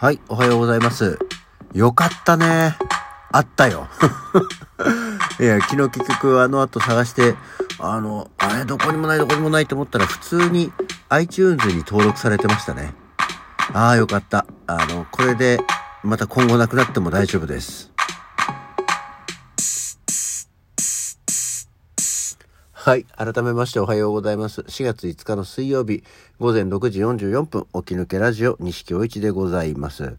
はい、おはようございます。よかったね。あったよ。いや、昨日結局あの後探して、あの、あれどこにもないどこにもないと思ったら普通に iTunes に登録されてましたね。ああ、よかった。あの、これでまた今後なくなっても大丈夫です。はい。改めましておはようございます。4月5日の水曜日、午前6時44分、起き抜けラジオ、西京一でございます。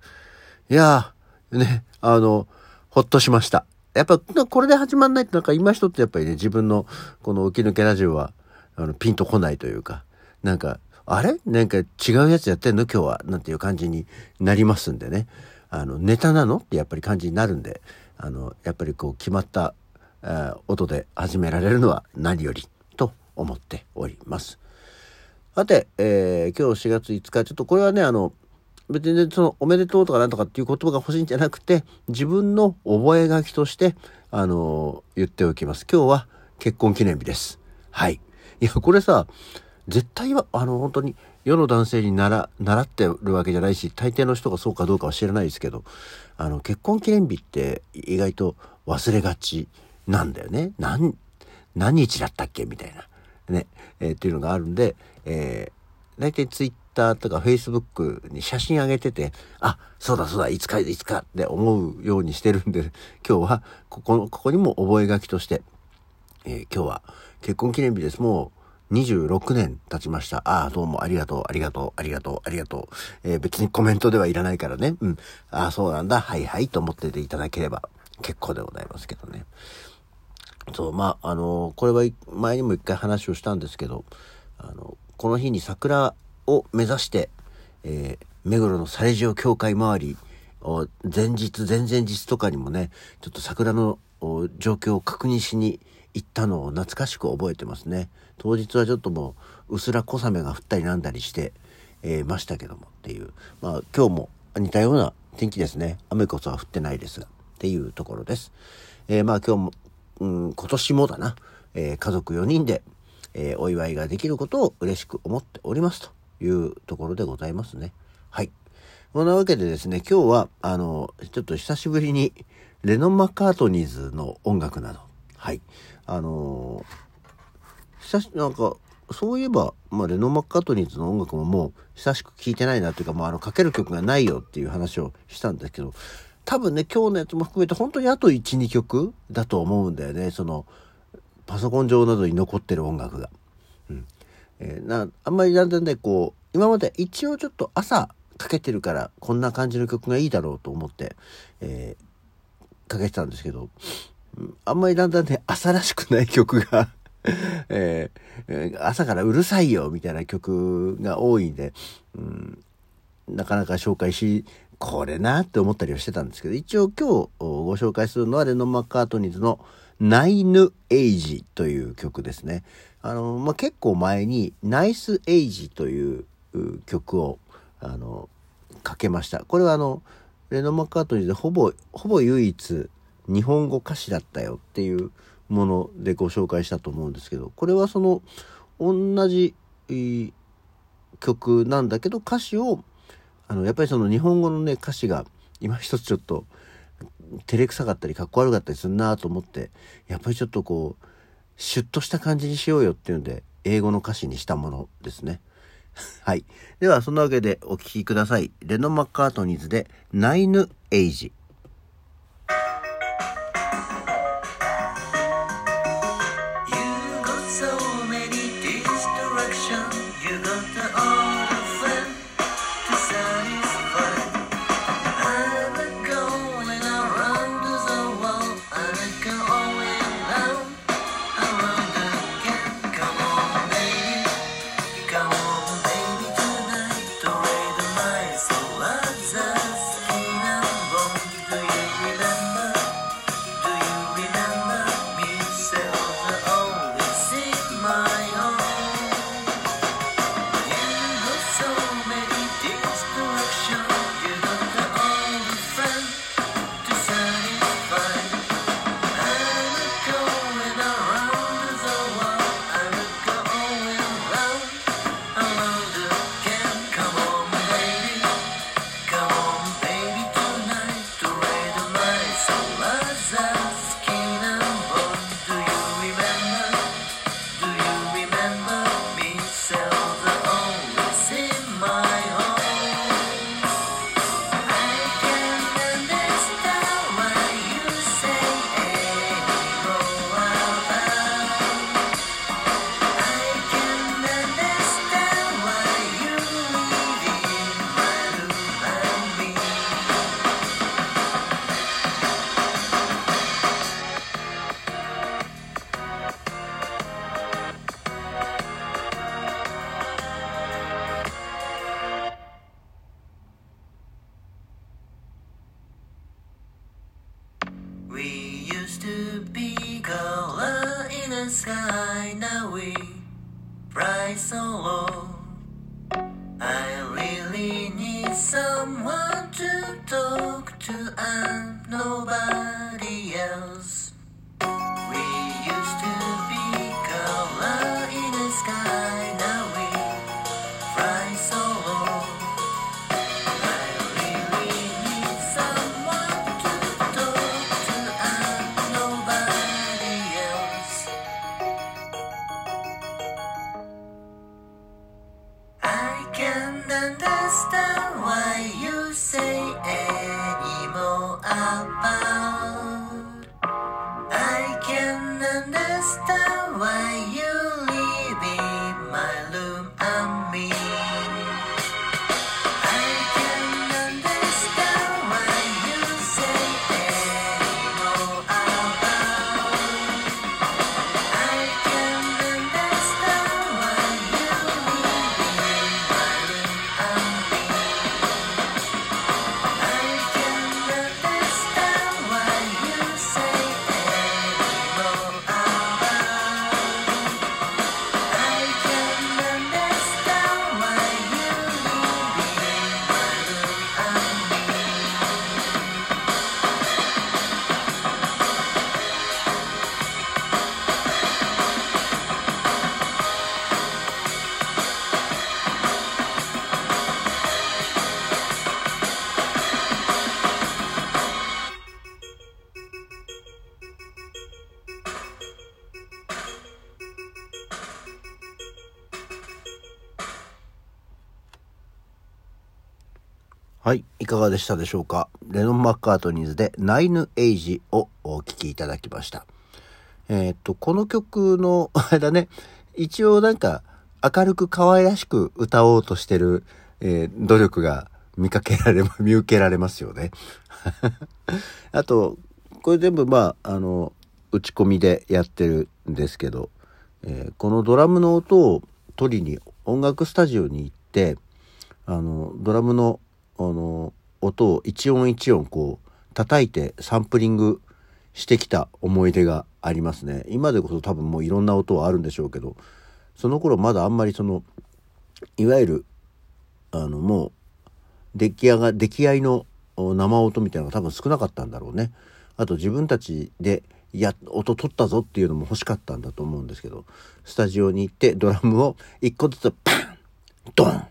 いやー、ね、あの、ほっとしました。やっぱ、これで始まんないってなんか今一つやっぱりね、自分のこの起き抜けラジオは、あの、ピンとこないというか、なんか、あれ？なんか違うやつやってんの？今日はなんていう感じになりますんでね。あの、ネタなの？ってやっぱり感じになるんで、あの、やっぱりこう決まった音で始められるのは何よりと思っております。さて、えー、今日4月5日、ちょっとこれはね、あの、別にそのおめでとうとかなんとかっていう言葉が欲しいんじゃなくて、自分の覚書として、あのー、言っておきます。今日は結婚記念日です。はい。いや、これさ、絶対は、あの、本当に世の男性に習習ってるわけじゃないし、大抵の人がそうかどうかは知らないですけど、あの、結婚記念日って意外と忘れがちなんだよね。何、何日だったっけ？みたいな。ね。えー、っていうのがあるんで、えー、大体ツイッターとかフェイスブックに写真上げてて、あ、そうだそうだ、いつかいつかって思うようにしてるんで、今日はここ、ここにも覚書として、えー、今日は結婚記念日です。もう26年経ちました。ああ、どうもありがとう、ありがとう、ありがとう、ありがとう。えー、別にコメントではいらないからね。うん。ああ、そうなんだ。はいはいと思ってていただければ結構でございますけどね。そう、まあ、あの、これは前にも一回話をしたんですけど、あの、この日に桜を目指して、えー、目黒のサレジオ教会周り前日、前々日とかにもね、ちょっと桜の状況を確認しに行ったのを懐かしく覚えてますね。当日はちょっともう、うすら小雨が降ったりなんだりして、えー、ましたけどもっていう。まあ、今日も似たような天気ですね。雨こそは降ってないですが、っていうところです。えー、まあ今日もうん、今年もだな、えー、家族4人で、えー、お祝いができることを嬉しく思っておりますというところでございますね。はい。そんなわけでですね、今日は、あの、ちょっと久しぶりに、レノン・マッカートニーズの音楽など、はい。あのー、久し、なんか、そういえば、まあ、レノン・マッカートニーズの音楽ももう久しく聴いてないなというか、もうあの、かける曲がないよっていう話をしたんですけど、多分ね、今日のやつも含めて本当にあと1、2曲だと思うんだよね。その、パソコン上などに残ってる音楽が。うん。えー、な、あんまりだんだんね、こう、今まで一応ちょっと朝かけてるから、こんな感じの曲がいいだろうと思って、えー、かけてたんですけど、あんまりだんだんね、朝らしくない曲が えー、朝からうるさいよみたいな曲が多いんで、うん、なかなか紹介しこれなって思ったりはしてたんですけど、一応今日ご紹介するのはレノン・マッカートニーズのナイヌ・エイジという曲ですね。あの、まあ、結構前にナイス・エイジという曲を、あの、かけました。これはあの、レノン・マッカートニーズでほぼ、ほぼ唯一日本語歌詞だったよっていうものでご紹介したと思うんですけど、これはその、同じ曲なんだけど歌詞をあの、やっぱりその日本語のね、歌詞が今一つちょっと照れくさかったりかっこ悪かったりするなと思って、やっぱりちょっとこう、シュッとした感じにしようよっていうんで、英語の歌詞にしたものですね。はい。では、そんなわけでお聴きください。レノ・マッカートニーズで、ナイヌ・エイジ。the sky now we rise so low. I really need someone to talk to and nobody else. はい。いかがでしたでしょうか？レノン・マッカートニーズでナイヌ・エイジをお聴きいただきました。えーっと、この曲の、あれだね、一応なんか明るく可愛らしく歌おうとしてる、えー努力が見かけられ、見受けられますよね。あと、これ全部まあ、あの、打ち込みでやってるんですけど、えーこのドラムの音を取りに音楽スタジオに行って、あの、ドラムの、あの、音を一音一音こう、叩いてサンプリングしてきた思い出がありますね。今でこそ多分もういろんな音はあるんでしょうけど、その頃まだあんまりその、いわゆる、あの、もう、出来上が、出来合いの生音みたいなのが多分少なかったんだろうね。あと自分たちで、や、音取ったぞっていうのも欲しかったんだと思うんですけど、スタジオに行ってドラムを一個ずつパンドン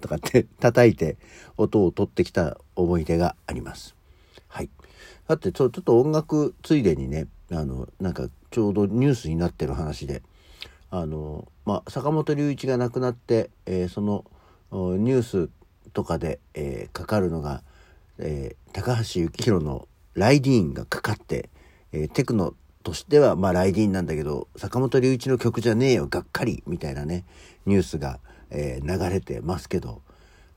とかって 叩いて音を取ってきた思い出があります。はい。だってちょっと音楽ついでにね、あの、なんかちょうどニュースになってる話で、あの、まあ、坂本龍一が亡くなって、えーそのニュースとかで、えーかかるのが、えー高橋幸宏のライディーンがかかって、えテクノとしては、まあ、ライディーンなんだけど、坂本龍一の曲じゃねえよ、がっかり、みたいなね、ニュースが、えー流れてますけど、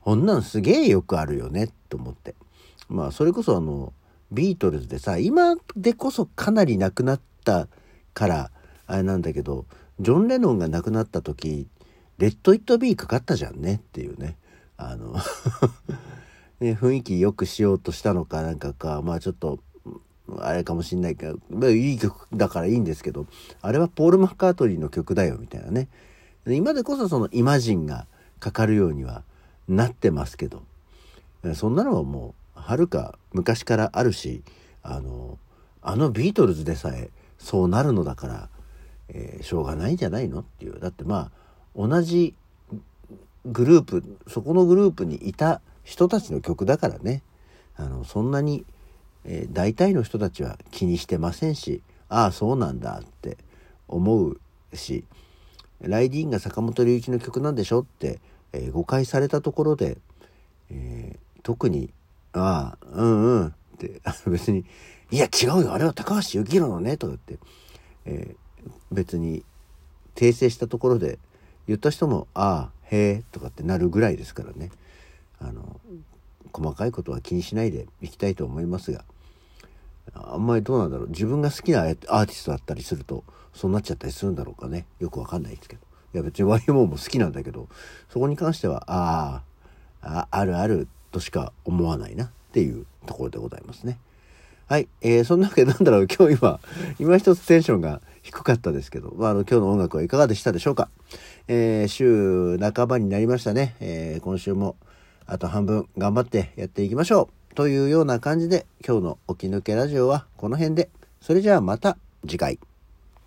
こんなんすげえよくあるよね、と思って。まあ、それこそあの、ビートルズでさ、今でこそかなり亡くなったから、あれなんだけど、ジョン・レノンが亡くなった時、レッド・イット・ビーかかったじゃんねっていうね。あの、ね、雰囲気良くしようとしたのかなんかか、まあちょっと、あれかもしんないけど、まあいい曲だからいいんですけど、あれはポール・マッカートニーの曲だよみたいなね。今でこそそのイマジンがかかるようにはなってますけど、そんなのはもう、はるか昔からあるし、あの、あのビートルズでさえそうなるのだから、えーしょうがないんじゃないのっていう。だってまあ、同じグループ、そこのグループにいた人たちの曲だからね。あの、そんなに、えー大体の人たちは気にしてませんし、ああ、そうなんだって思うし、ライディーンが坂本龍一の曲なんでしょって、えー誤解されたところで、えー特に、ああ、うんうんって、別に、いや違うよ、あれは高橋幸宏のね、とか言って、えー別に訂正したところで言った人も「ああへえ」とかってなるぐらいですからね。あの細かいことは気にしないでいきたいと思いますがあんまりどうなんだろう。自分が好きなアーティストだったりすると、そうなっちゃったりするんだろうかね。よくわかんないですけど。いや別に YMO も好きなんだけど、そこに関しては、ああ、あるあるとしか思わないなっていうところでございますね。はい。えー、そんなわけなんだろう。今日今、今一つテンションが低かったですけど、まあ、あの、今日の音楽はいかがでしたでしょうか。えー、週半ばになりましたね。えー、今週もあと半分頑張ってやっていきましょう。というような感じで今日の起き抜けラジオはこの辺で。それじゃあまた次回。